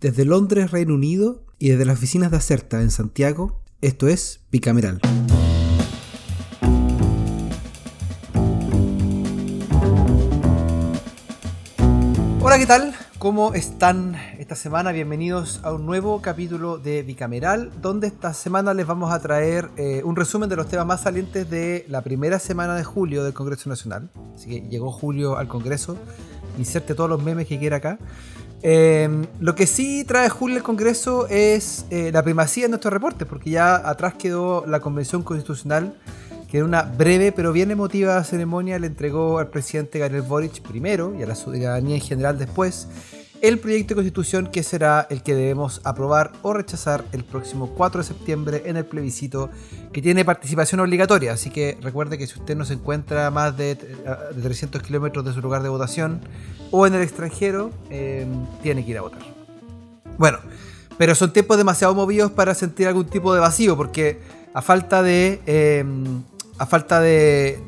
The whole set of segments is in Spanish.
Desde Londres, Reino Unido, y desde las oficinas de Acerta en Santiago, esto es Bicameral. Hola, ¿qué tal? ¿Cómo están esta semana? Bienvenidos a un nuevo capítulo de Bicameral, donde esta semana les vamos a traer eh, un resumen de los temas más salientes de la primera semana de julio del Congreso Nacional. Así que llegó julio al Congreso, inserte todos los memes que quiera acá. Em, lo que sí trae Julio el Congreso es eh, la primacía de nuestros reportes, porque ya atrás quedó la Convención Constitucional, que en una breve pero bien emotiva ceremonia le entregó al presidente Gabriel Boric primero y a la ciudadanía en general después el proyecto de constitución que será el que debemos aprobar o rechazar el próximo 4 de septiembre en el plebiscito que tiene participación obligatoria. Así que recuerde que si usted no se encuentra más de, 300 kilómetros de su lugar de votación o en el extranjero, em, tiene que ir a votar. Bueno, pero son tiempos demasiado movidos para sentir algún tipo de vacío porque a falta de... Em, a falta de,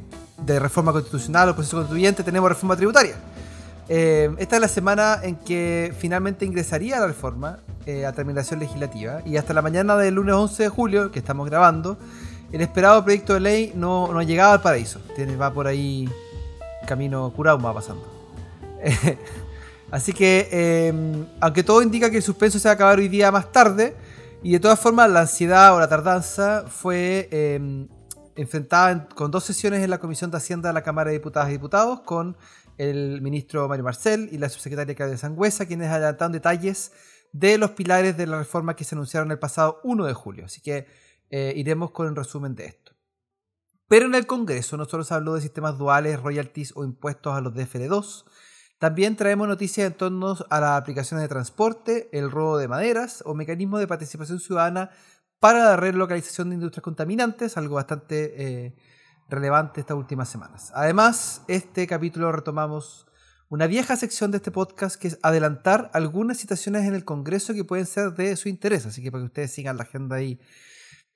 de reforma constitucional o proceso constituyente tenemos reforma tributaria. Eh, esta es la semana en que finalmente ingresaría la reforma eh, a terminación legislativa y hasta la mañana del lunes 11 de julio, que estamos grabando, el esperado proyecto de ley no, no ha llegado al paraíso. Tiene, va por ahí camino curado, va pasando. Así que, eh, aunque todo indica que el suspenso se va a acabar hoy día más tarde, y de todas formas la ansiedad o la tardanza fue enfrentada con dos sesiones en la Comisión de Hacienda de la Cámara de Diputadas y Diputados, con el ministro Mario Marcel y la subsecretaria Claudia Sangüesa, quienes adelantaron detalles de los pilares de la reforma que se anunciaron el pasado 1 de julio. Así que eh, iremos con un resumen de esto. Pero en el Congreso no solo se habló de sistemas duales, royalties o impuestos a los DFR2, también traemos noticias en torno a las aplicaciones de transporte, el robo de maderas o mecanismos de participación ciudadana para la relocalización de industrias contaminantes, algo bastante eh, relevante estas últimas semanas. Además, este capítulo retomamos una vieja sección de este podcast que es adelantar algunas citaciones en el Congreso que pueden ser de su interés, así que para que ustedes sigan la agenda ahí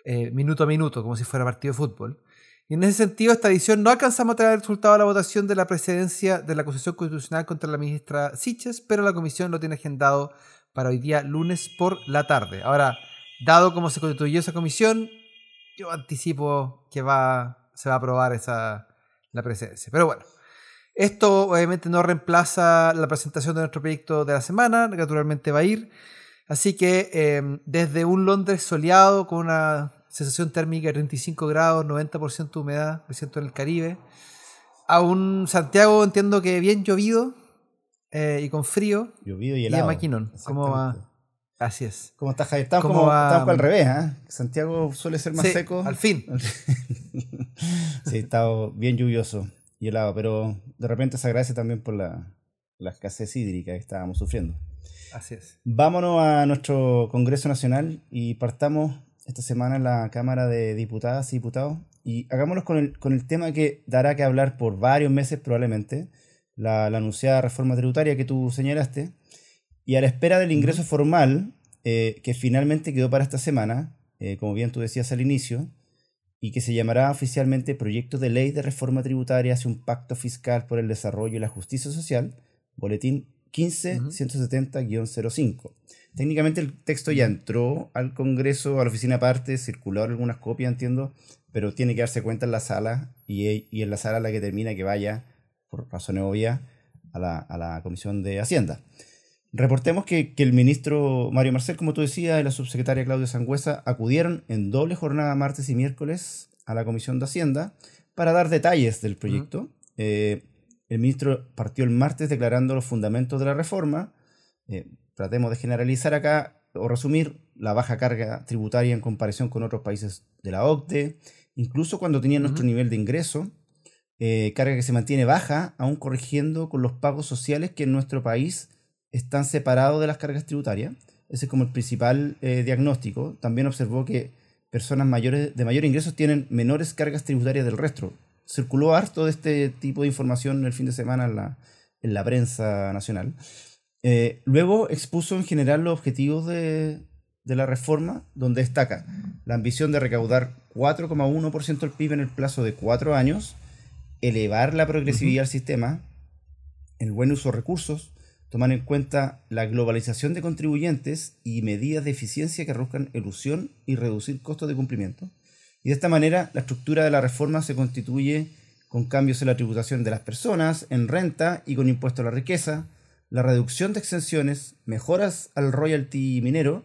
eh, minuto a minuto, como si fuera partido de fútbol. Y en ese sentido, esta edición no alcanzamos a traer el resultado de la votación de la presidencia de la acusación constitucional contra la ministra Siches, pero la comisión lo tiene agendado para hoy día lunes por la tarde. Ahora, dado cómo se constituyó esa comisión, yo anticipo que va se va a aprobar esa, la presidencia. Pero bueno, esto obviamente no reemplaza la presentación de nuestro proyecto de la semana, naturalmente va a ir. Así que em, desde un Londres soleado con una sensación térmica de 35 grados, 90% de humedad, me siento en el Caribe, a un Santiago entiendo que bien llovido eh, y con frío. Llovido y helado. Y a Maquinón. ¿Cómo va? Así es. ¿Cómo estás, Javier? Estamos, como, al revés, ¿eh? Santiago suele ser más seco. Al fin. sí, está bien lluvioso y helado, pero de repente se agradece también por la, la escasez hídrica que estábamos sufriendo. Así es. Vámonos a nuestro Congreso Nacional y partamos esta semana en la Cámara de Diputadas y Diputados. Y hagámonos con el, con el tema que dará que hablar por varios meses probablemente, la, la anunciada reforma tributaria que tú señalaste y a la espera del ingreso formal, eh, que finalmente quedó para esta semana, eh, como bien tú decías al inicio, y que se llamará oficialmente Proyecto de Ley de Reforma Tributaria hacia un Pacto Fiscal por el Desarrollo y la Justicia Social, Boletín 15-170-05. Técnicamente el texto ya entró al Congreso, a la oficina aparte, circularon algunas copias, entiendo, pero tiene que darse cuenta en la sala y, y en la sala la que termina que vaya, por razones obvias, a la, a la Comisión de Hacienda. Reportemos que, el ministro Mario Marcel, como tú decías, y la subsecretaria Claudia Sangüesa acudieron en doble jornada martes y miércoles a la Comisión de Hacienda para dar detalles del proyecto. Eh, el ministro partió el martes declarando los fundamentos de la reforma. Eh, tratemos de generalizar acá o resumir la baja carga tributaria en comparación con otros países de la OCDE, incluso cuando tenían nuestro nivel de ingreso, eh, carga que se mantiene baja, aún corrigiendo con los pagos sociales que en nuestro país están separados de las cargas tributarias. Ese es como el principal eh, diagnóstico. También observó que personas mayores de mayor ingresos tienen menores cargas tributarias del resto. Circuló harto de este tipo de información el fin de semana en la, en la prensa nacional. Eh, luego expuso en general los objetivos de, de la reforma, donde destaca la ambición de recaudar 4,1% del PIB en el plazo de cuatro años, elevar la progresividad del sistema, el buen uso de recursos, tomar en cuenta la globalización de contribuyentes y medidas de eficiencia que reduzcan elusión y reducir costos de cumplimiento. Y de esta manera, la estructura de la reforma se constituye con cambios en la tributación de las personas, en renta y con impuesto a la riqueza, la reducción de exenciones, mejoras al royalty minero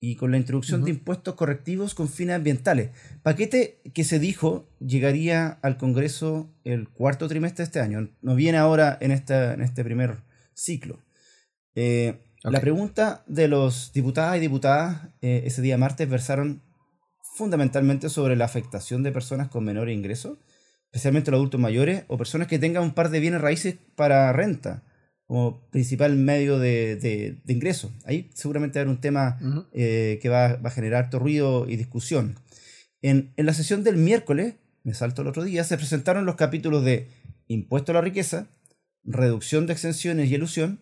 y con la introducción de impuestos correctivos con fines ambientales. Paquete que se dijo llegaría al Congreso el cuarto trimestre de este año. No viene ahora en, esta, en este primer ciclo. Eh, la pregunta de los diputadas y diputadas eh, ese día martes versaron fundamentalmente sobre la afectación de personas con menores ingresos, especialmente los adultos mayores o personas que tengan un par de bienes raíces para renta como principal medio de, de, ingreso. Ahí seguramente va a haber un tema eh, que va, a generar harto ruido y discusión. En, en, la sesión del miércoles, me salto el otro día, se presentaron los capítulos de impuesto a la riqueza, reducción de exenciones y elusión,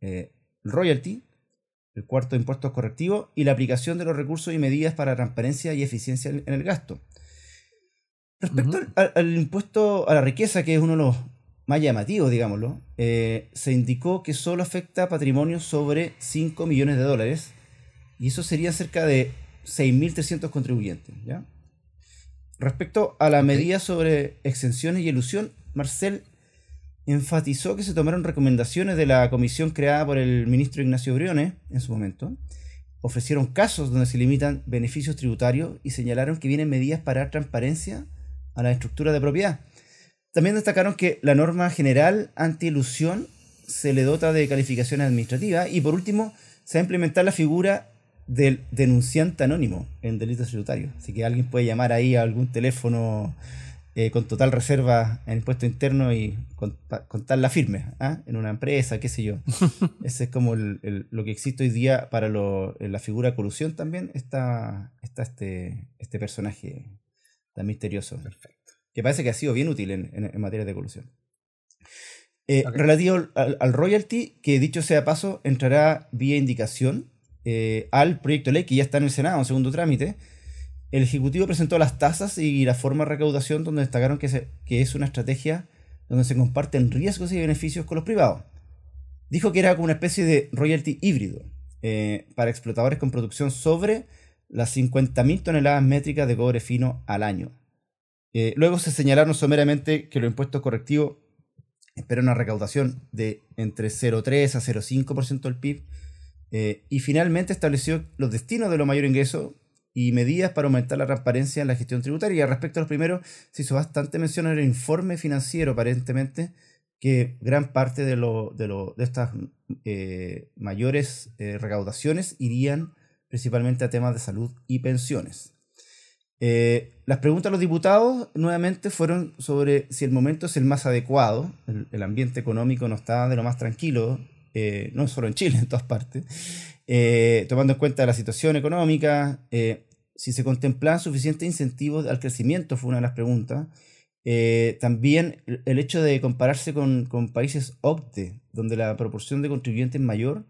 eh, royalty, el cuarto impuestos correctivos y la aplicación de los recursos y medidas para transparencia y eficiencia en el gasto. Respecto al, impuesto a la riqueza, que es uno de los más llamativos, digámoslo, eh, se indicó que solo afecta a patrimonios sobre 5 millones de dólares y eso sería cerca de 6.300 contribuyentes. ¿ya? Respecto a la medida sobre exenciones y elusión, Marcel enfatizó que se tomaron recomendaciones de la comisión creada por el ministro Ignacio Briones en su momento, ofrecieron casos donde se limitan beneficios tributarios y señalaron que vienen medidas para dar transparencia a la estructura de propiedad. También destacaron que la norma general anti-ilusión se le dota de calificación administrativa y por último se va a implementar la figura del denunciante anónimo en delitos tributarios. Así que alguien puede llamar ahí a algún teléfono eh, con total reserva en impuesto interno y contarla firme ¿ah? en una empresa, qué sé yo. Ese es como lo que existe hoy día para la figura de colusión también. Está, está este, este personaje tan misterioso. Perfecto. Que parece que ha sido bien útil en, materia de colusión. Eh, relativo al, royalty, que dicho sea paso, entrará vía indicación eh, al proyecto de ley que ya está en el Senado en segundo trámite el Ejecutivo presentó las tasas y la forma de recaudación donde destacaron que, es una estrategia donde se comparten riesgos y beneficios con los privados. Dijo que era como una especie de royalty híbrido eh, para explotadores con producción sobre las 50.000 toneladas métricas de cobre fino al año. Eh, luego se señalaron someramente que los impuestos correctivos esperan una recaudación de entre 0,3 a 0,5% del PIB eh, y finalmente estableció los destinos de los mayores ingresos y medidas para aumentar la transparencia en la gestión tributaria. Respecto a los primeros, se hizo bastante mención en el informe financiero, aparentemente, que gran parte de, lo, de, lo, de estas eh, mayores eh, recaudaciones irían principalmente a temas de salud y pensiones. Eh, las preguntas a los diputados nuevamente fueron sobre si el momento es el más adecuado, el, ambiente económico no está de lo más tranquilo, no solo en Chile, en todas partes, eh, tomando en cuenta la situación económica, eh, si se contemplan suficientes incentivos al crecimiento, fue una de las preguntas. Eh, también el hecho de compararse con, países OCDE, donde la proporción de contribuyentes es mayor,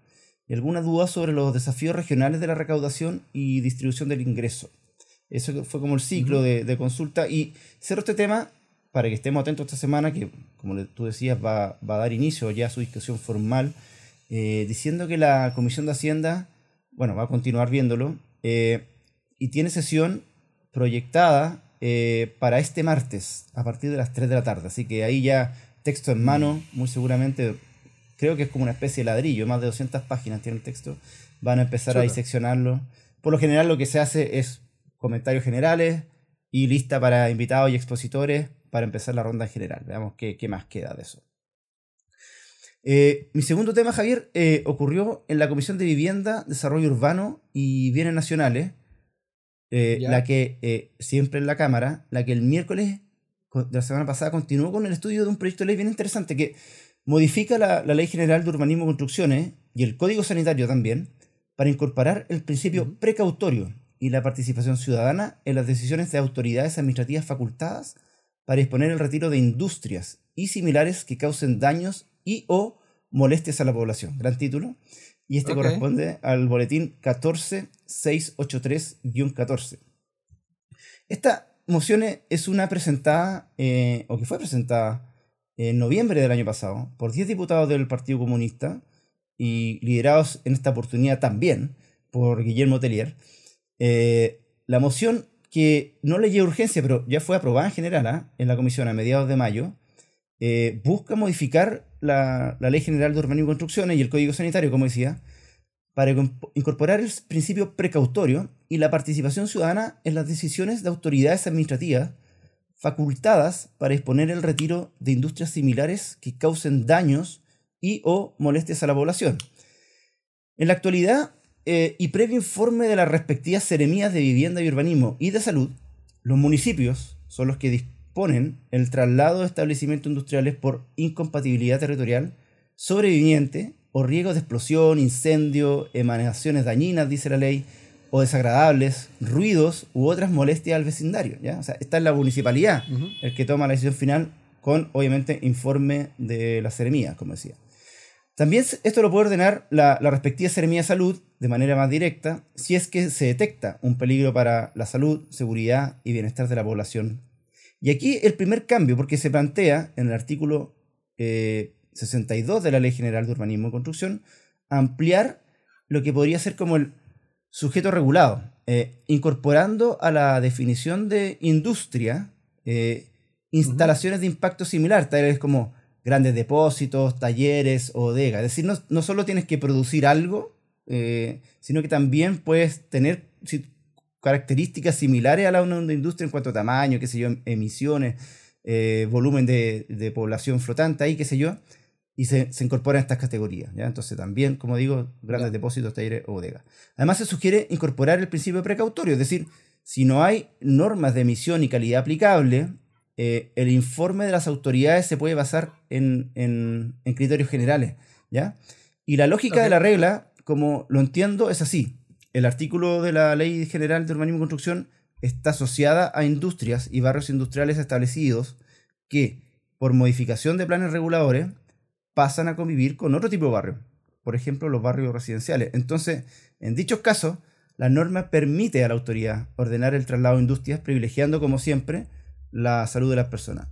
y alguna duda sobre los desafíos regionales de la recaudación y distribución del ingreso. Eso fue como el ciclo de, consulta. Y cierro este tema para que estemos atentos esta semana, que como tú decías va, va a dar inicio ya a su discusión formal eh, diciendo que la Comisión de Hacienda, bueno, va a continuar viéndolo, eh, y tiene sesión proyectada eh, para este martes, a partir de las 3 de la tarde. Así que ahí ya texto en mano, muy seguramente, creo que es como una especie de ladrillo, más de 200 páginas tiene el texto, van a empezar a diseccionarlo. Por lo general lo que se hace es comentarios generales y lista para invitados y expositores para empezar la ronda general. Veamos qué, qué más queda de eso. Eh, mi segundo tema, Javier, eh, ocurrió en la Comisión de Vivienda, Desarrollo Urbano y Bienes Nacionales, eh, la que siempre en la Cámara, la que el miércoles de la semana pasada continuó con el estudio de un proyecto de ley bien interesante que modifica la, Ley General de Urbanismo y Construcciones y el Código Sanitario también para incorporar el principio precautorio y la participación ciudadana en las decisiones de autoridades administrativas facultadas para disponer el retiro de industrias y similares que causen daños y o molestias a la población. Gran título. Y este corresponde al boletín 14683-14. Esta moción es una presentada, eh, o que fue presentada en noviembre del año pasado, por 10 diputados del Partido Comunista, y liderados en esta oportunidad también por Guillermo Tellier, eh, la moción que no le lleva urgencia, pero ya fue aprobada en general ¿ah? en la comisión a mediados de mayo, eh, busca modificar la, Ley General de Urbanismo y Construcciones y el Código Sanitario, como decía, para incorporar el principio precautorio y la participación ciudadana en las decisiones de autoridades administrativas facultadas para exponer el retiro de industrias similares que causen daños y o molestias a la población. En la actualidad, eh, y previo informe de las respectivas seremías de vivienda y urbanismo y de salud, los municipios son los que el traslado de establecimientos industriales por incompatibilidad territorial, sobreviviente o riesgos de explosión, incendio, emanaciones dañinas, dice la ley, o desagradables, ruidos u otras molestias al vecindario. ¿ya? O sea, está en la municipalidad el que toma la decisión final con, obviamente, informe de la seremía, como decía. También esto lo puede ordenar la, respectiva seremía de salud de manera más directa si es que se detecta un peligro para la salud, seguridad y bienestar de la población. Y aquí el primer cambio, porque se plantea en el artículo 62 eh, de la Ley General de Urbanismo y Construcción, ampliar lo que podría ser como el sujeto regulado, eh, incorporando a la definición de industria eh, instalaciones de impacto similar, tales como grandes depósitos, talleres o bodegas. Es decir, no, no, solo tienes que producir algo, eh, sino que también puedes tener características similares a la de una industria en cuanto a tamaño, qué sé yo, em, emisiones, volumen de, de, población flotante ahí, qué sé yo y se, se incorporan estas categorías. ¿ya? Entonces también, como digo, grandes depósitos, talleres o bodegas. Además se sugiere incorporar el principio precautorio, es decir, si no hay normas de emisión y calidad aplicable, eh, el informe de las autoridades se puede basar en, en, en criterios generales. ¿ya? Y la lógica de la regla, como lo entiendo, es así. El artículo de la Ley General de Urbanismo y Construcción está asociada a industrias y barrios industriales establecidos que, por modificación de planes reguladores, pasan a convivir con otro tipo de barrio, por ejemplo los barrios residenciales. Entonces, en dichos casos, la norma permite a la autoridad ordenar el traslado de industrias, privilegiando, como siempre, la salud de las personas.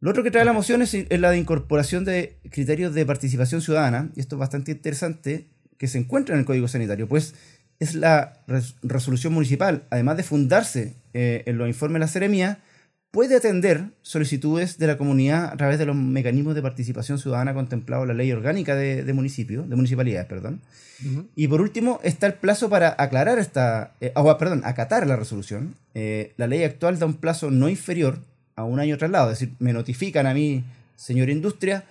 Lo otro que trae la moción es, la de incorporación de criterios de participación ciudadana, y esto es bastante interesante, que se encuentra en el Código Sanitario, pues es la resolución municipal, además de fundarse eh, en los informes de la Seremía, puede atender solicitudes de la comunidad a través de los mecanismos de participación ciudadana contemplados en la ley orgánica de, municipios, de municipalidades, perdón. Y por último, está el plazo para aclarar esta, eh, perdón, acatar la resolución. Eh, la ley actual da un plazo no inferior a un año traslado, es decir, me notifican a mí, señor industria,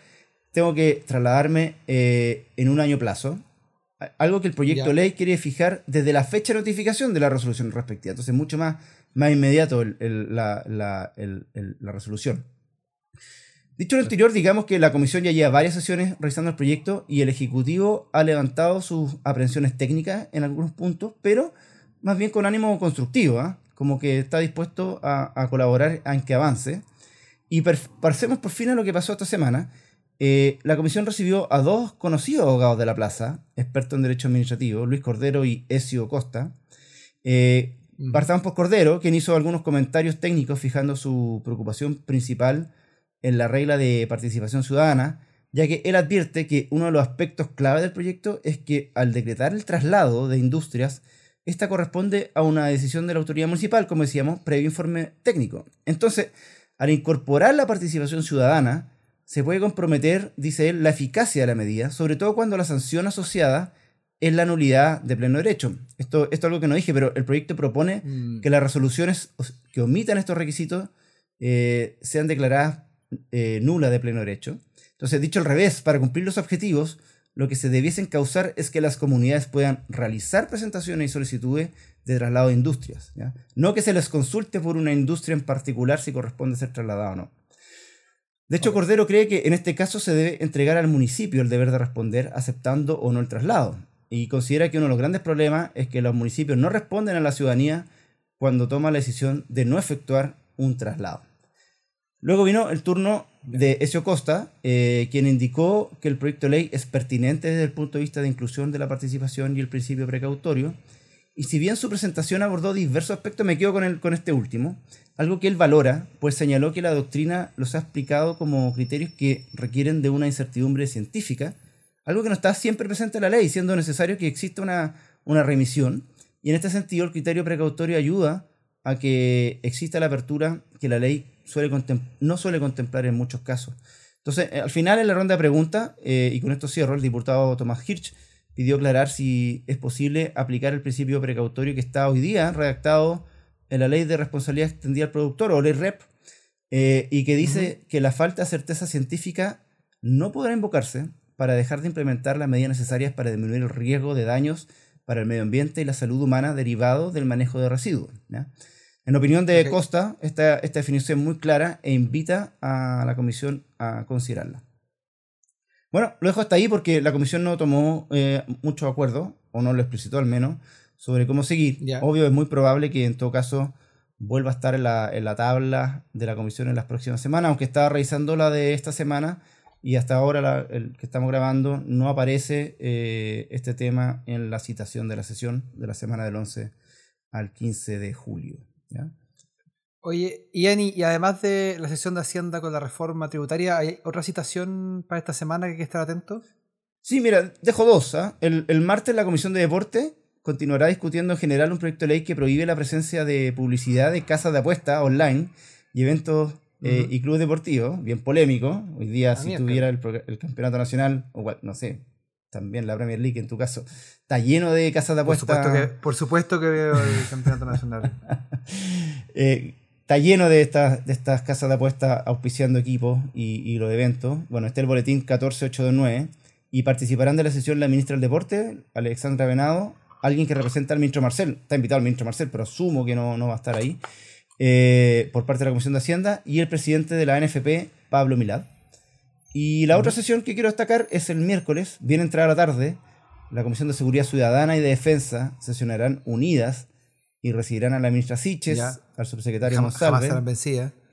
tengo que trasladarme eh, en un año plazo. Algo que el proyecto de ley quiere fijar desde la fecha de notificación de la resolución respectiva. Entonces, mucho más más inmediato la, resolución. Dicho lo anterior, digamos que la comisión ya lleva varias sesiones revisando el proyecto y el Ejecutivo ha levantado sus aprensiones técnicas en algunos puntos, pero más bien con ánimo constructivo, ¿ah? como que está dispuesto a, colaborar en que avance. Y pasemos por fin a lo que pasó esta semana. Eh, la comisión recibió a dos conocidos abogados de la plaza, expertos en derecho administrativo, Luis Cordero y Ezio Costa, eh, Partamos por Cordero, quien hizo algunos comentarios técnicos fijando su preocupación principal en la regla de participación ciudadana, ya que él advierte que uno de los aspectos clave del proyecto es que al decretar el traslado de industrias, esta corresponde a una decisión de la autoridad municipal, como decíamos, previo informe técnico. Entonces, al incorporar la participación ciudadana, se puede comprometer, dice él, la eficacia de la medida, sobre todo cuando la sanción asociada es la nulidad de pleno derecho. Esto, esto es algo que no dije, pero el proyecto propone mm. que las resoluciones que omitan estos requisitos eh, sean declaradas eh, nulas de pleno derecho. Entonces, dicho al revés, para cumplir los objetivos, lo que se debiesen causar es que las comunidades puedan realizar presentaciones y solicitudes de traslado de industrias. No que se les consulte por una industria en particular si corresponde ser trasladado o no. De hecho, Cordero cree que en este caso se debe entregar al municipio el deber de responder aceptando o no el traslado y considera que uno de los grandes problemas es que los municipios no responden a la ciudadanía cuando toma la decisión de no efectuar un traslado. Luego vino el turno de Ezio Costa, eh, quien indicó que el proyecto de ley es pertinente desde el punto de vista de inclusión de la participación y el principio precautorio. Y si bien su presentación abordó diversos aspectos, me quedo con, el, con este último, algo que él valora, pues señaló que la doctrina los ha explicado como criterios que requieren de una incertidumbre científica algo que no está siempre presente en la ley, siendo necesario que exista una, una remisión. Y en este sentido, el criterio precautorio ayuda a que exista la apertura que la ley suele no suele contemplar en muchos casos. Entonces, al final, en la ronda de preguntas, eh, y con esto cierro, el diputado Tomás Hirsch pidió aclarar si es posible aplicar el principio precautorio que está hoy día redactado en la ley de responsabilidad extendida al productor, o ley REP, eh, y que dice que la falta de certeza científica no podrá invocarse para dejar de implementar las medidas necesarias para disminuir el riesgo de daños para el medio ambiente y la salud humana derivado del manejo de residuos. En opinión de Costa, esta, esta definición es muy clara e invita a la Comisión a considerarla. Bueno, lo dejo hasta ahí porque la Comisión no tomó eh, mucho acuerdo, o no lo explicitó al menos, sobre cómo seguir. Obvio, es muy probable que en todo caso vuelva a estar en la, en la tabla de la Comisión en las próximas semanas, aunque estaba revisando la de esta semana y hasta ahora el que estamos grabando no aparece eh, este tema en la citación de la sesión de la semana del 11 al 15 de julio. Oye, Iani, y además de la sesión de Hacienda con la reforma tributaria, ¿hay otra citación para esta semana que hay que estar atento? Sí, mira, dejo dos. ¿ah? El, el, martes la Comisión de Deporte continuará discutiendo en general un proyecto de ley que prohíbe la presencia de publicidad de casas de apuestas online y eventos eh, y Club Deportivo, bien polémico. Hoy día, ah, si tuviera el, Campeonato Nacional, o no sé, también la Premier League en tu caso, está lleno de casas de apuestas. Por supuesto que, por supuesto que veo el Campeonato Nacional. Eh, está lleno de estas, de estas casas de apuestas auspiciando equipos y, los eventos. Bueno, está el boletín 14829 y participarán de la sesión la ministra del Deporte, Alexandra Venado, alguien que representa al ministro Marcel. Está invitado al ministro Marcel, pero asumo que no, no va a estar ahí. Eh, por parte de la Comisión de Hacienda y el presidente de la NFP, Pablo Milad. Y la otra sesión que quiero destacar es el miércoles, bien entrada la tarde, la Comisión de Seguridad Ciudadana y de Defensa sesionarán unidas y recibirán a la ministra Siches, al subsecretario Monsalve.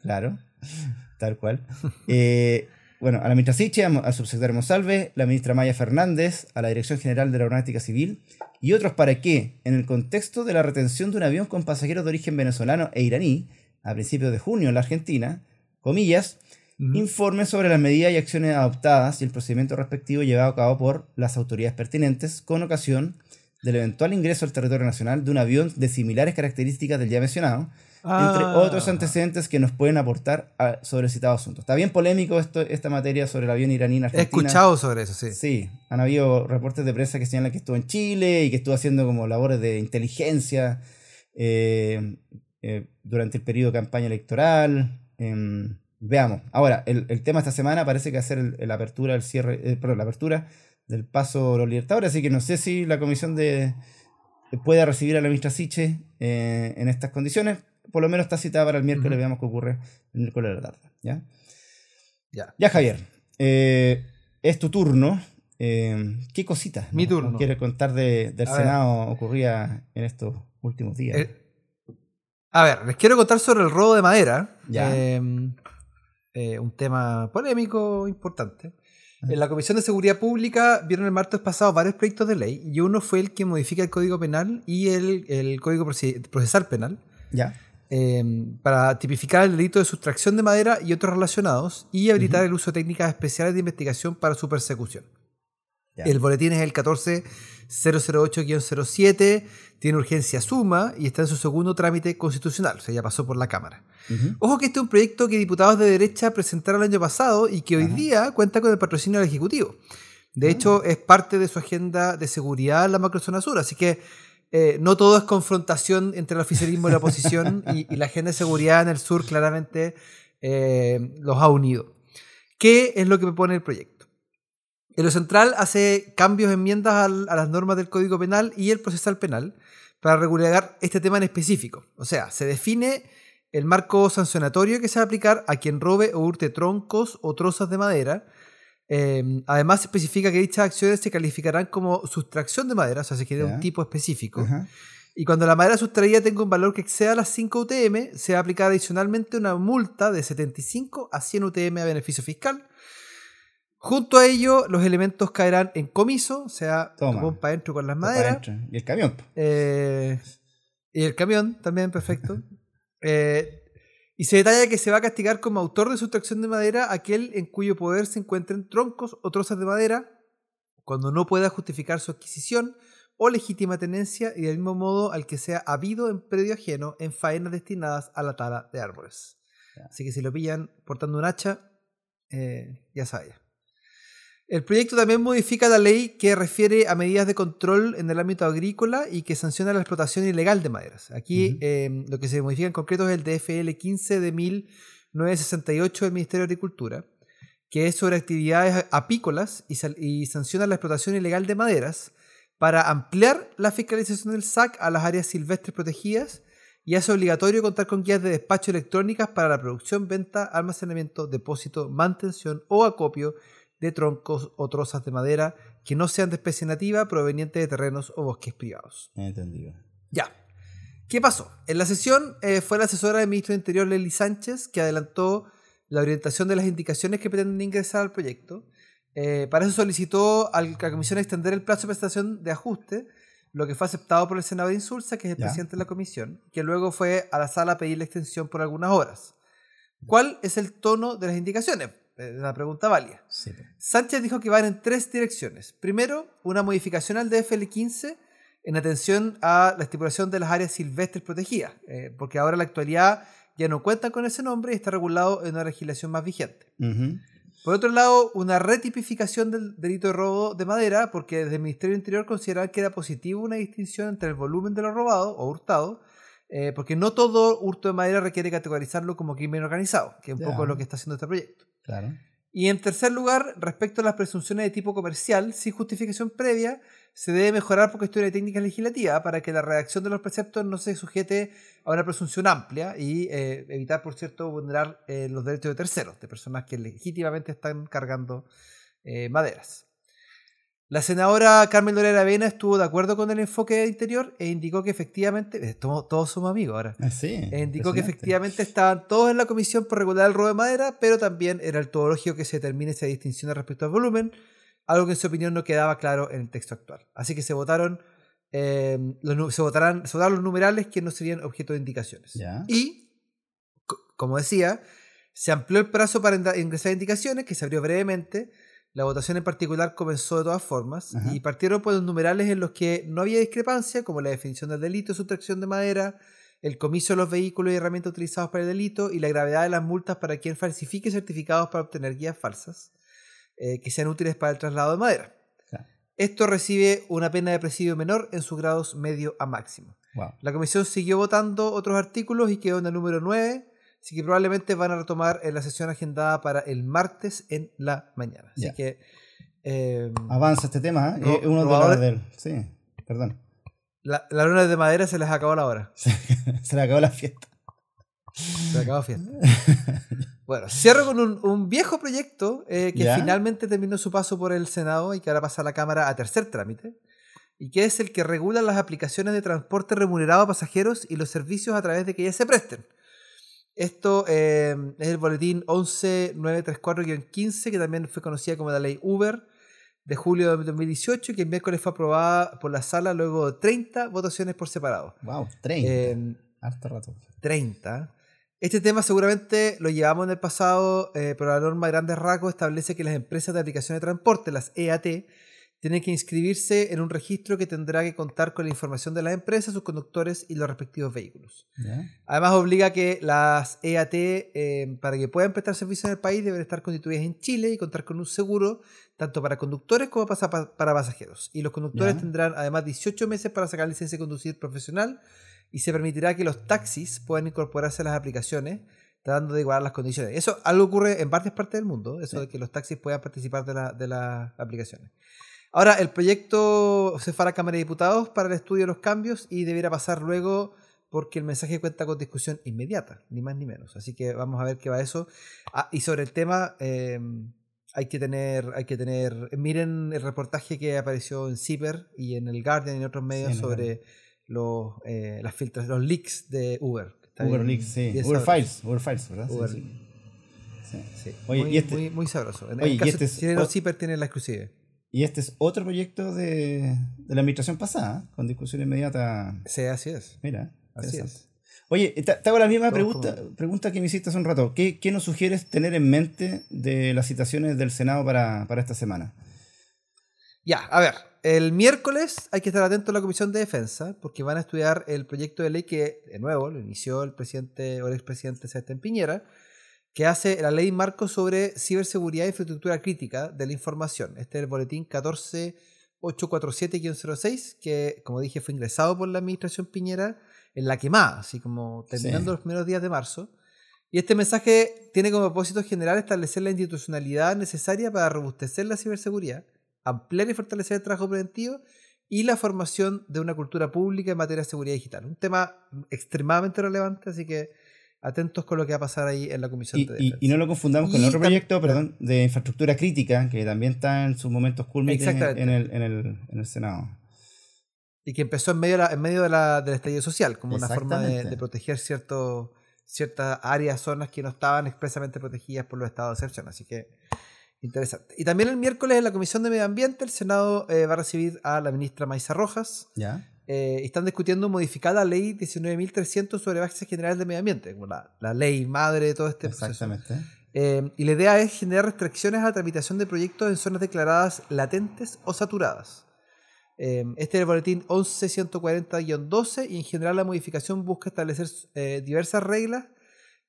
Claro, tal cual. eh, bueno, a la ministra Siche, al subsecretario Monsalve, la ministra Maya Fernández, a la Dirección General de la Aeronáutica Civil y otros para que, en el contexto de la retención de un avión con pasajeros de origen venezolano e iraní, a principios de junio en la Argentina, comillas, informen sobre las medidas y acciones adoptadas y el procedimiento respectivo llevado a cabo por las autoridades pertinentes con ocasión del eventual ingreso al territorio nacional de un avión de similares características del ya mencionado, entre ah. otros antecedentes que nos pueden aportar sobre el citado asunto. Está bien polémico esto, esta materia sobre el avión iraní en Argentina. He escuchado sobre eso, sí. Sí, han habido reportes de prensa que señalan que estuvo en Chile y que estuvo haciendo como labores de inteligencia eh, eh, durante el periodo de campaña electoral. Em, veamos. Ahora, el, tema esta semana parece que hacer la apertura, el cierre, eh, perdón, la apertura del paso a los libertadores, así que no sé si la comisión de pueda recibir a la ministra Siche en estas condiciones por lo menos está citada para el miércoles, veamos qué ocurre el miércoles de la tarde. ¿ya? Ya. ya Javier, eh, es tu turno. Eh, ¿Qué cositas Mi turno. quieres contar del Senado ocurría en estos últimos días? Eh, a ver, les quiero contar sobre el robo de madera. un tema polémico importante. En la Comisión de Seguridad Pública vieron el martes pasado varios proyectos de ley y uno fue el que modifica el Código Penal y el, el Código Procesal Penal. Ya. Em, para tipificar el delito de sustracción de madera y otros relacionados y habilitar el uso de técnicas especiales de investigación para su persecución. El boletín es el 14008-07, tiene urgencia suma y está en su segundo trámite constitucional, o sea, ya pasó por la Cámara. Ojo que este es un proyecto que diputados de derecha presentaron el año pasado y que hoy día cuenta con el patrocinio del Ejecutivo. De ah. hecho, es parte de su agenda de seguridad en la macrozona sur, así que eh, no todo es confrontación entre el oficialismo y la oposición y, la agenda de seguridad en el sur claramente eh, los ha unido. ¿Qué es lo que propone el proyecto? En lo central hace cambios, enmiendas a las normas del Código Penal y el procesal penal para regular este tema en específico. O sea, se define el marco sancionatorio que se va a aplicar a quien robe o hurte troncos o trozos de madera, Em, además, se especifica que dichas acciones se calificarán como sustracción de madera, o sea, se genera un tipo específico. Y cuando la madera sustraída tenga un valor que exceda las 5 UTM, se va a aplicar adicionalmente una multa de 75 a 100 UTM a beneficio fiscal. Junto a ello, los elementos caerán en comiso, o sea, para adentro con las maderas. Y el camión. Eh, y el camión también, perfecto. eh, y se detalla que se va a castigar como autor de sustracción de madera aquel en cuyo poder se encuentren troncos o trozos de madera cuando no pueda justificar su adquisición o legítima tenencia y del mismo modo al que sea habido en predio ajeno en faenas destinadas a la tala de árboles. Así que si lo pillan portando un hacha, eh, ya sabía. El proyecto también modifica la ley que refiere a medidas de control en el ámbito agrícola y que sanciona la explotación ilegal de maderas. Aquí eh, lo que se modifica en concreto es el DFL 15 de 1968 del Ministerio de Agricultura, que es sobre actividades apícolas y, y sanciona la explotación ilegal de maderas para ampliar la fiscalización del SAC a las áreas silvestres protegidas y hace obligatorio contar con guías de despacho electrónicas para la producción, venta, almacenamiento, depósito, mantención o acopio de troncos o trozas de madera que no sean de especie nativa provenientes de terrenos o bosques privados. Entendido. Ya. ¿Qué pasó? En la sesión eh, fue la asesora del ministro de Interior, Lely Sánchez, que adelantó la orientación de las indicaciones que pretenden ingresar al proyecto. Eh, para eso solicitó a la Comisión extender el plazo de prestación de ajuste, lo que fue aceptado por el senador Insulza, que es el Ya. presidente de la comisión, que luego fue a la sala a pedir la extensión por algunas horas. ¿Cuál es el tono de las indicaciones? Eh, la pregunta válida. Sí. Sánchez dijo que van en tres direcciones. Primero, una modificación al DFL15 en atención a la estipulación de las áreas silvestres protegidas, eh, porque ahora en la actualidad ya no cuentan con ese nombre y está regulado en una legislación más vigente. Por otro lado, una retipificación del delito de robo de madera, porque desde el Ministerio del Interior consideraban que era positivo una distinción entre el volumen de lo robado o hurtado, eh, porque no todo hurto de madera requiere categorizarlo como crimen organizado, que es un poco lo que está haciendo este proyecto. Claro. Y en tercer lugar, respecto a las presunciones de tipo comercial, sin justificación previa, se debe mejorar por cuestiones de técnicas legislativas para que la redacción de los preceptos no se sujete a una presunción amplia y eh, evitar, por cierto, vulnerar eh, los derechos de terceros, de personas que legítimamente están cargando eh, maderas. La senadora Carmen Lorena Avena estuvo de acuerdo con el enfoque de interior e indicó que efectivamente, eh, todos, todos somos amigos ahora, Ah, sí. e indicó que efectivamente estaban todos en la comisión por regular el robo de madera, pero también era el todo lógico que se determine esa distinción respecto al volumen, algo que en su opinión no quedaba claro en el texto actual. Así que se votaron, eh, los, se, votarán, se votaron los numerales que no serían objeto de indicaciones. Ya. Y, co- como decía, se amplió el plazo para ingresar indicaciones, que se abrió brevemente. La votación en particular comenzó de todas formas Ajá. y partieron por los numerales en los que no había discrepancia, como la definición del delito de sustracción de madera, el comiso de los vehículos y herramientas utilizados para el delito y la gravedad de las multas para quien falsifique certificados para obtener guías falsas eh, que sean útiles para el traslado de madera. Esto recibe una pena de presidio menor en sus grados medio a máximo. Wow. La comisión siguió votando otros artículos y quedó en el número 9, así que probablemente van a retomar en la sesión agendada para el martes en la mañana. Así que eh, Avanza este tema, ¿eh? Es uno de los. Sí, perdón. la, la luna de madera se les acabó la hora. Se le acabó la fiesta. Se le acabó fiesta. Bueno, cierro con un, un viejo proyecto eh, que finalmente terminó su paso por el Senado y que ahora pasa a la Cámara a tercer trámite, y que es el que regula las aplicaciones de transporte remunerado a pasajeros y los servicios a través de que ellas se presten. Esto eh, es el boletín 11934-15, que también fue conocida como la ley Uber, de julio de 2018, que el miércoles fue aprobada por la sala luego de 30 votaciones por separado. Wow, 30. Eh, Harto rato. 30. Este tema seguramente lo llevamos en el pasado, eh, pero la norma a grandes rasgos establece que las empresas de aplicación de transporte, las EAT, tienen que inscribirse en un registro que tendrá que contar con la información de las empresas, sus conductores y los respectivos vehículos. Además obliga que las EAT, eh, para que puedan prestar servicio en el país, deben estar constituidas en Chile y contar con un seguro tanto para conductores como para pasajeros. Y los conductores tendrán además 18 meses para sacar licencia de conducir profesional y se permitirá que los taxis puedan incorporarse a las aplicaciones tratando de igualar las condiciones. Eso algo ocurre en varias partes del mundo, eso de que los taxis puedan participar de, la- de las aplicaciones. Ahora, el proyecto se fue a la Cámara de Diputados para el estudio de los cambios y debiera pasar luego porque el mensaje cuenta con discusión inmediata, ni más ni menos. Así que vamos a ver qué va eso. Ah, y sobre el tema, eh, hay que tener, hay que tener. Miren el reportaje que apareció en Zipper y en el Guardian y en otros medios sobre los, eh, las filtras, los leaks de Uber. Uber bien- Leaks, sí. Uber sabroso. Files, Uber Files, ¿verdad? Uber- sí. Oye, muy, y este- muy, muy sabroso. En Oye, el y caso este es Zipper tiene la exclusiva. Y este es otro proyecto de, de la administración pasada, con discusión inmediata. Sí, así es. Mira, Así es. Oye, te, te hago la misma pregunta, pregunta que me hiciste hace un rato. ¿Qué, qué nos sugieres tener en mente de las citaciones del Senado para, para esta semana? Ya, a ver, el miércoles hay que estar atento a la Comisión de Defensa porque van a estudiar el proyecto de ley que, de nuevo, lo inició el presidente o el expresidente Sebastián Piñera, que hace la ley marco sobre ciberseguridad e infraestructura crítica de la información. Este es el boletín 14847-06, que, como dije, fue ingresado por la administración Piñera en la quemada, así como terminando los primeros días de marzo. Y este mensaje tiene como propósito general establecer la institucionalidad necesaria para robustecer la ciberseguridad ampliar y fortalecer el trabajo preventivo y la formación de una cultura pública en materia de seguridad digital. Un tema extremadamente relevante, así que atentos con lo que va a pasar ahí en la Comisión y, de Defensa. Y, no lo confundamos con otro proyecto perdón, de infraestructura crítica, que también está en sus momentos culminantes en, el, en, el, en el Senado. Y que empezó en medio, de la, en medio de la, del estallido social, como una forma de, de proteger cierto, ciertas áreas, zonas que no estaban expresamente protegidas por los estados de excepción. Así que Interesante. Y también el miércoles en la Comisión de Medio Ambiente el Senado eh, va a recibir a la ministra Maisa Rojas. Ya. Eh, están discutiendo modificar la ley 19.300 sobre bases generales de medio ambiente, como la, la, ley madre de todo este Exactamente. Eh, y la idea es generar restricciones a la tramitación de proyectos en zonas declaradas latentes o saturadas. este es el boletín 11.140-12 y en general la modificación busca establecer diversas reglas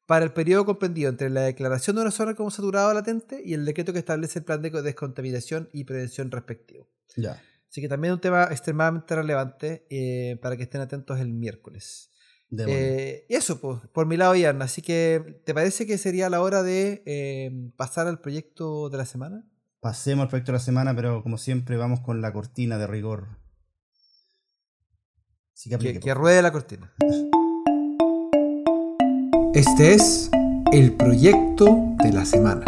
para el periodo comprendido entre la declaración de una zona como saturado latente y el decreto que establece el plan de descontaminación y prevención respectivo. Ya. Así que también es un tema extremadamente relevante eh, para que estén atentos el miércoles. Eh, y eso, pues, por mi lado, Ian. Así que, ¿te parece que sería la hora de eh, pasar al proyecto de la semana? Pasemos al proyecto de la semana, pero como siempre, vamos con la cortina de rigor. Así que, aplique, que, que ruede la cortina. Este es el proyecto de la semana.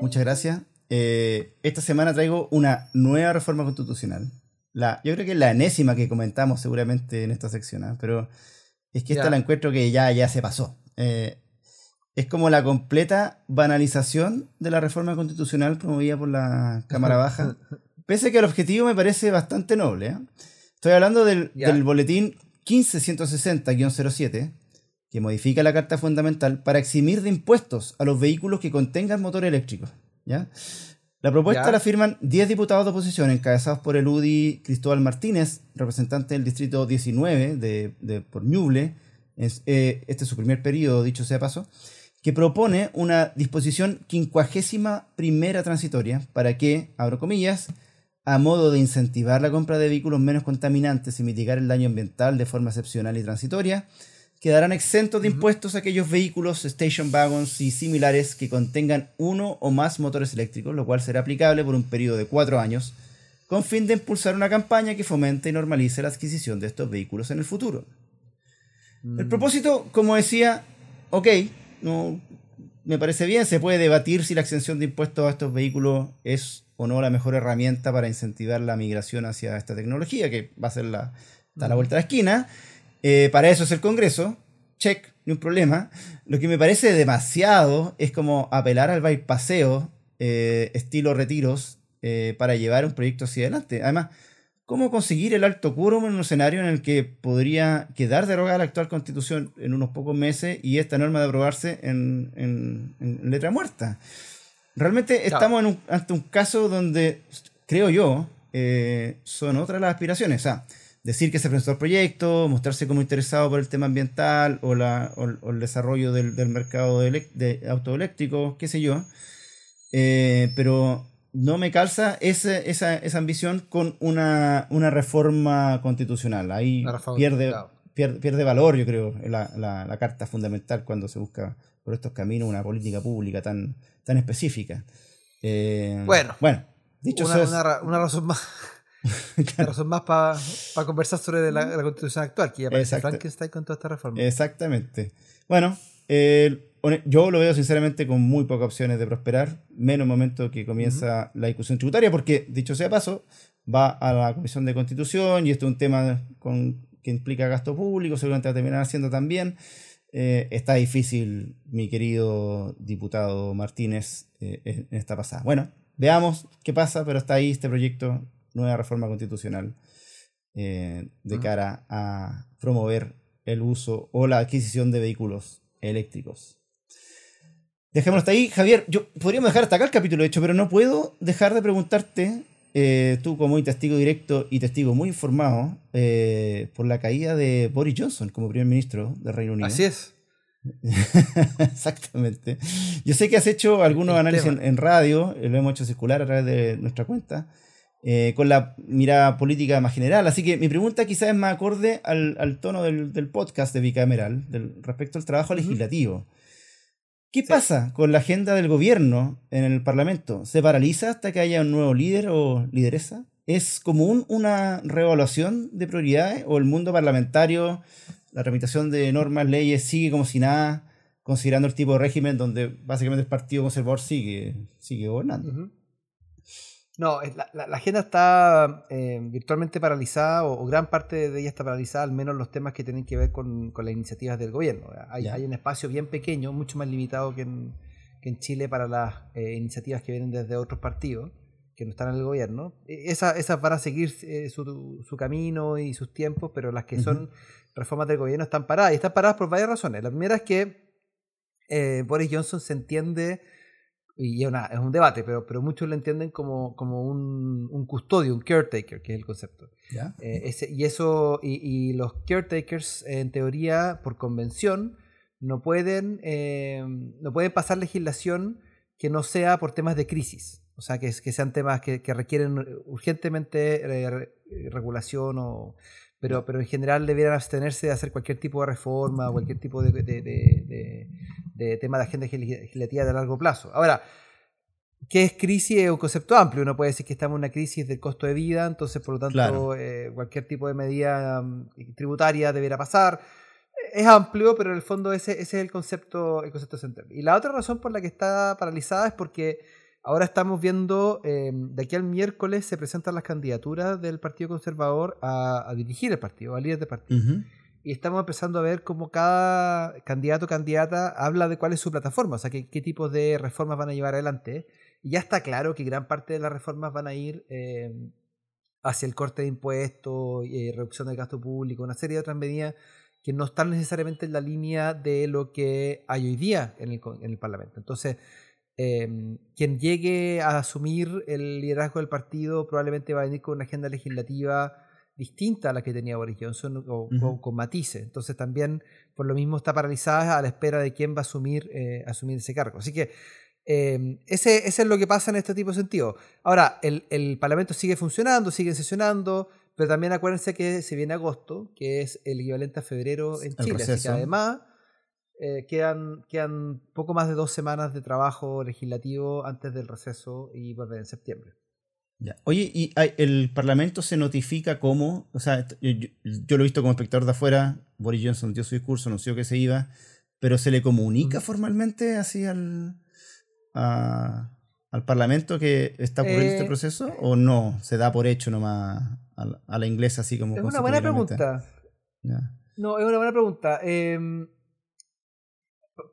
Muchas gracias. Eh, esta semana traigo una nueva reforma constitucional. La, yo creo que es la enésima que comentamos seguramente en esta sección, ¿ah? pero es que esta la encuentro que ya, ya se pasó. Eh, es como la completa banalización de la reforma constitucional promovida por la Cámara Baja, pese a que el objetivo me parece bastante noble. ¿eh? Estoy hablando del, del boletín 15160-07, que modifica la Carta Fundamental para eximir de impuestos a los vehículos que contengan motor eléctrico. ¿Ya? La propuesta la firman 10 diputados de oposición encabezados por el UDI Cristóbal Martínez, representante del distrito 19 de, por Ñuble. Eh, este es su primer periodo, dicho sea paso, que propone una disposición quincuagésima primera transitoria para que, abro comillas, a modo de incentivar la compra de vehículos menos contaminantes y mitigar el daño ambiental de forma excepcional y transitoria, quedarán exentos de impuestos aquellos vehículos, station wagons y similares que contengan uno o más motores eléctricos, lo cual será aplicable por un periodo de cuatro años, con fin de impulsar una campaña que fomente y normalice la adquisición de estos vehículos en el futuro. El mm. propósito, como decía, ok, no, me parece bien, se puede debatir si la exención de impuestos a estos vehículos es o no la mejor herramienta para incentivar la migración hacia esta tecnología, que va a ser la, a la vuelta de la esquina. Eh, para eso es el Congreso, check, ni un problema. Lo que me parece demasiado es como apelar al bypasseo, eh, estilo retiros, eh, para llevar un proyecto hacia adelante. Además, ¿cómo conseguir el alto quórum en un escenario en el que podría quedar derogada la actual constitución en unos pocos meses y esta norma de aprobarse en, en letra muerta? Realmente estamos ante un caso donde, creo yo, eh, son otras las aspiraciones. O sea, decir que se presentó el proyecto, mostrarse como interesado por el tema ambiental o, la, el desarrollo del, mercado de, de autoeléctrico, qué sé yo. Eh, pero no me calza esa, esa, ambición con una, reforma constitucional. Ahí pierde, pierde, valor, yo creo, la, la, carta fundamental cuando se busca por estos caminos una política pública tan, tan específica. Eh, bueno, bueno, dicho una, una, una razón más. Una razón más para conversar sobre la, constitución actual, que ya parece Frankenstein con toda esta reforma. Exactamente. Bueno, yo lo veo sinceramente con muy pocas opciones de prosperar, menos momento que comienza la discusión tributaria, porque dicho sea paso, va a la Comisión de Constitución y esto es un tema con, que implica gasto público, seguramente va a terminar haciendo también. Eh, está difícil, mi querido diputado Martínez, eh, en esta pasada. Bueno, veamos qué pasa, pero está ahí este proyecto, nueva reforma constitucional, eh, de cara a promover el uso o la adquisición de vehículos eléctricos. Dejémoslo hasta ahí. Javier, yo podríamos dejar hasta acá el capítulo hecho, pero no puedo dejar de preguntarte, eh, tú como testigo directo y testigo muy informado, eh, por la caída de Boris Johnson como primer ministro del Reino Unido. Así es. Exactamente. Yo sé que has hecho algunos análisis en, radio, lo hemos hecho circular a través de nuestra cuenta, con la mirada política más general. Así que mi pregunta quizás es más acorde al, tono del, podcast de Bicameral respecto al trabajo legislativo. ¿Qué pasa con la agenda del gobierno en el Parlamento? ¿Se paraliza hasta que haya un nuevo líder o lideresa? ¿Es común una reevaluación de prioridades o el mundo parlamentario, la tramitación de normas, leyes sigue como si nada, considerando el tipo de régimen donde básicamente el Partido Conservador sigue, sigue gobernando? No, la, la, agenda está eh, virtualmente paralizada o, gran parte de ella está paralizada, al menos los temas que tienen que ver con, las iniciativas del gobierno. Hay, hay, un espacio bien pequeño, mucho más limitado que en, que en Chile para las eh, iniciativas que vienen desde otros partidos que no están en el gobierno. E, esas, esas van a seguir eh, su, su, camino y sus tiempos, pero las que son reformas del gobierno están paradas. Y están paradas por varias razones. La primera es que Boris Johnson se entiende y es, un debate, pero, pero muchos lo entienden como, como un, un custodio, un caretaker, que es el concepto. Eh, y eso, y, los caretakers, en teoría, por convención, no pueden, eh, no pueden pasar legislación que no sea por temas de crisis. O sea, que, que sean temas que, que requieren urgentemente eh, regulación o, pero, pero en general debieran abstenerse de hacer cualquier tipo de reforma o cualquier tipo de, de, tema de agenda legislativa de largo plazo. Ahora, ¿qué es crisis? Es un concepto amplio. Uno puede decir que estamos en una crisis del costo de vida, entonces por lo tanto eh, cualquier tipo de medida mm, tributaria debiera pasar. Es amplio, pero en el fondo ese, ese es el concepto, el concepto central. Y la otra razón por la que está paralizada es porque Ahora estamos viendo, eh, de aquí al miércoles se presentan las candidaturas del Partido Conservador a, dirigir el partido, a líder de partido. Y estamos empezando a ver cómo cada candidato o candidata habla de cuál es su plataforma, o sea, qué, qué tipos de reformas van a llevar adelante. Y ya está claro que gran parte de las reformas van a ir eh, hacia el corte de impuestos, y eh, reducción del gasto público, una serie de otras medidas que no están necesariamente en la línea de lo que hay hoy día en el, en el Parlamento. Entonces, Em, quien llegue a asumir el liderazgo del partido probablemente va a venir con una agenda legislativa distinta a la que tenía Boris Johnson o, con matices. Entonces también por lo mismo está paralizada a la espera de quién va a asumir, eh, asumir ese cargo. Así que eh, ese, es lo que pasa en este tipo de sentido. Ahora, el, el, Parlamento sigue funcionando, sigue sesionando, pero también acuérdense que se viene agosto, que es el equivalente a febrero en Chile. Así que además eh, quedan, quedan poco más de dos semanas de trabajo legislativo antes del receso y volver en septiembre. Oye, ¿y el Parlamento se notifica cómo? O sea, yo, lo he visto como espectador de afuera, Boris Johnson dio su discurso, anunció que se iba, pero ¿se le comunica formalmente así al, al Parlamento que está ocurriendo este eh, proceso? ¿O no? ¿Se da por hecho nomás a la, inglesa así como... Es una buena pregunta. No, es una buena pregunta. Eh,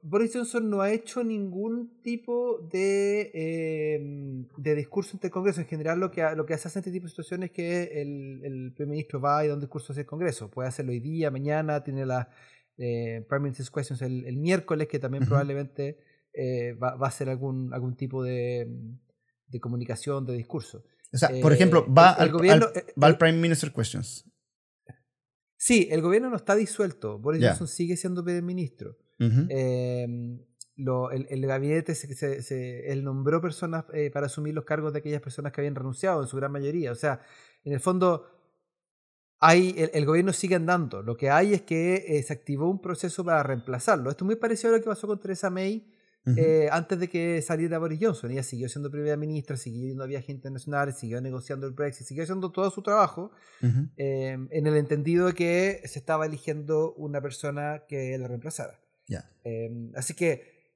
Boris Johnson no ha hecho ningún tipo de, em, de discurso ante el Congreso. En general, lo que, lo que hace en este tipo de situaciones es que el, el primer ministro va y da un discurso hacia el Congreso. Puede hacerlo hoy día, mañana, tiene la eh, Prime Minister's Questions el, miércoles, que también probablemente eh, va, va, a hacer algún, algún tipo de, de comunicación, de discurso. O sea, por ejemplo, eh, va, al, gobierno, va al Prime Minister's Questions. Sí, el gobierno no está disuelto. Boris Johnson sigue siendo primer ministro. Em, el, gabinete se, él nombró personas eh, para asumir los cargos de aquellas personas que habían renunciado, en su gran mayoría. O sea, en el fondo, hay, el, gobierno sigue andando. Lo que hay es que eh, se activó un proceso para reemplazarlo. Esto es muy parecido a lo que pasó con Theresa May eh, antes de que saliera Boris Johnson. Ella siguió siendo primera ministra, siguió yendo a viajes internacionales, siguió negociando el Brexit, siguió haciendo todo su trabajo em, en el entendido de que se estaba eligiendo una persona que la reemplazara. Em, así que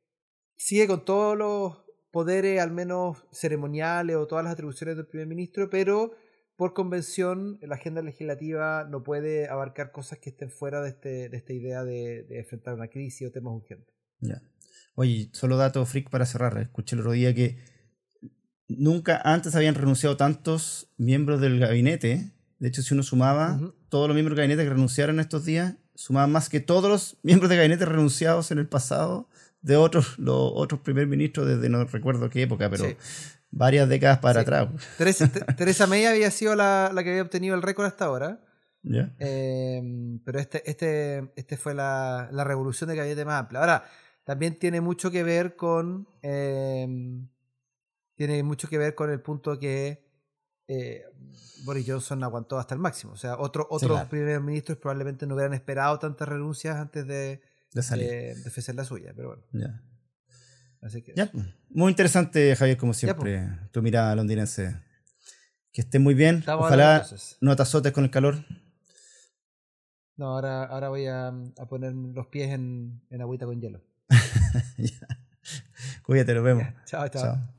sigue con todos los poderes, al menos ceremoniales o todas las atribuciones del primer ministro, pero por convención la agenda legislativa no puede abarcar cosas que estén fuera de, este, de esta idea de, enfrentar una crisis o temas urgentes. Ya. Oye, solo dato freak para cerrar. Escuché el otro día que nunca antes habían renunciado tantos miembros del gabinete. De hecho, si uno sumaba todos los miembros del gabinete que renunciaron estos días, sumaban más que todos los miembros de gabinete renunciados en el pasado de otros, los otros primer ministros desde no recuerdo qué época, pero Sí. varias décadas para Sí. atrás. Teresa, Te- Teresa May había sido la, la que había obtenido el récord hasta ahora. ¿Ya? Eh, pero este, este, este fue la, la revolución de gabinete más amplia. Ahora, también tiene mucho que ver con. eh, tiene mucho que ver con el punto que eh, Boris Johnson aguantó hasta el máximo. O sea, otro, otros claro. primeros ministros probablemente no hubieran esperado tantas renuncias antes de, De salir. de, de ofrecer la suya. Pero bueno, Ya. así que. Ya, pues. Muy interesante, Javier, como siempre, tu mirada londinense. Que estés muy bien. Estamos Ojalá no te azotes con el calor. No, ahora, ahora voy a, a poner los pies en, en agüita con hielo. Ya. Cuídate, nos vemos. Chao, chao. Chao.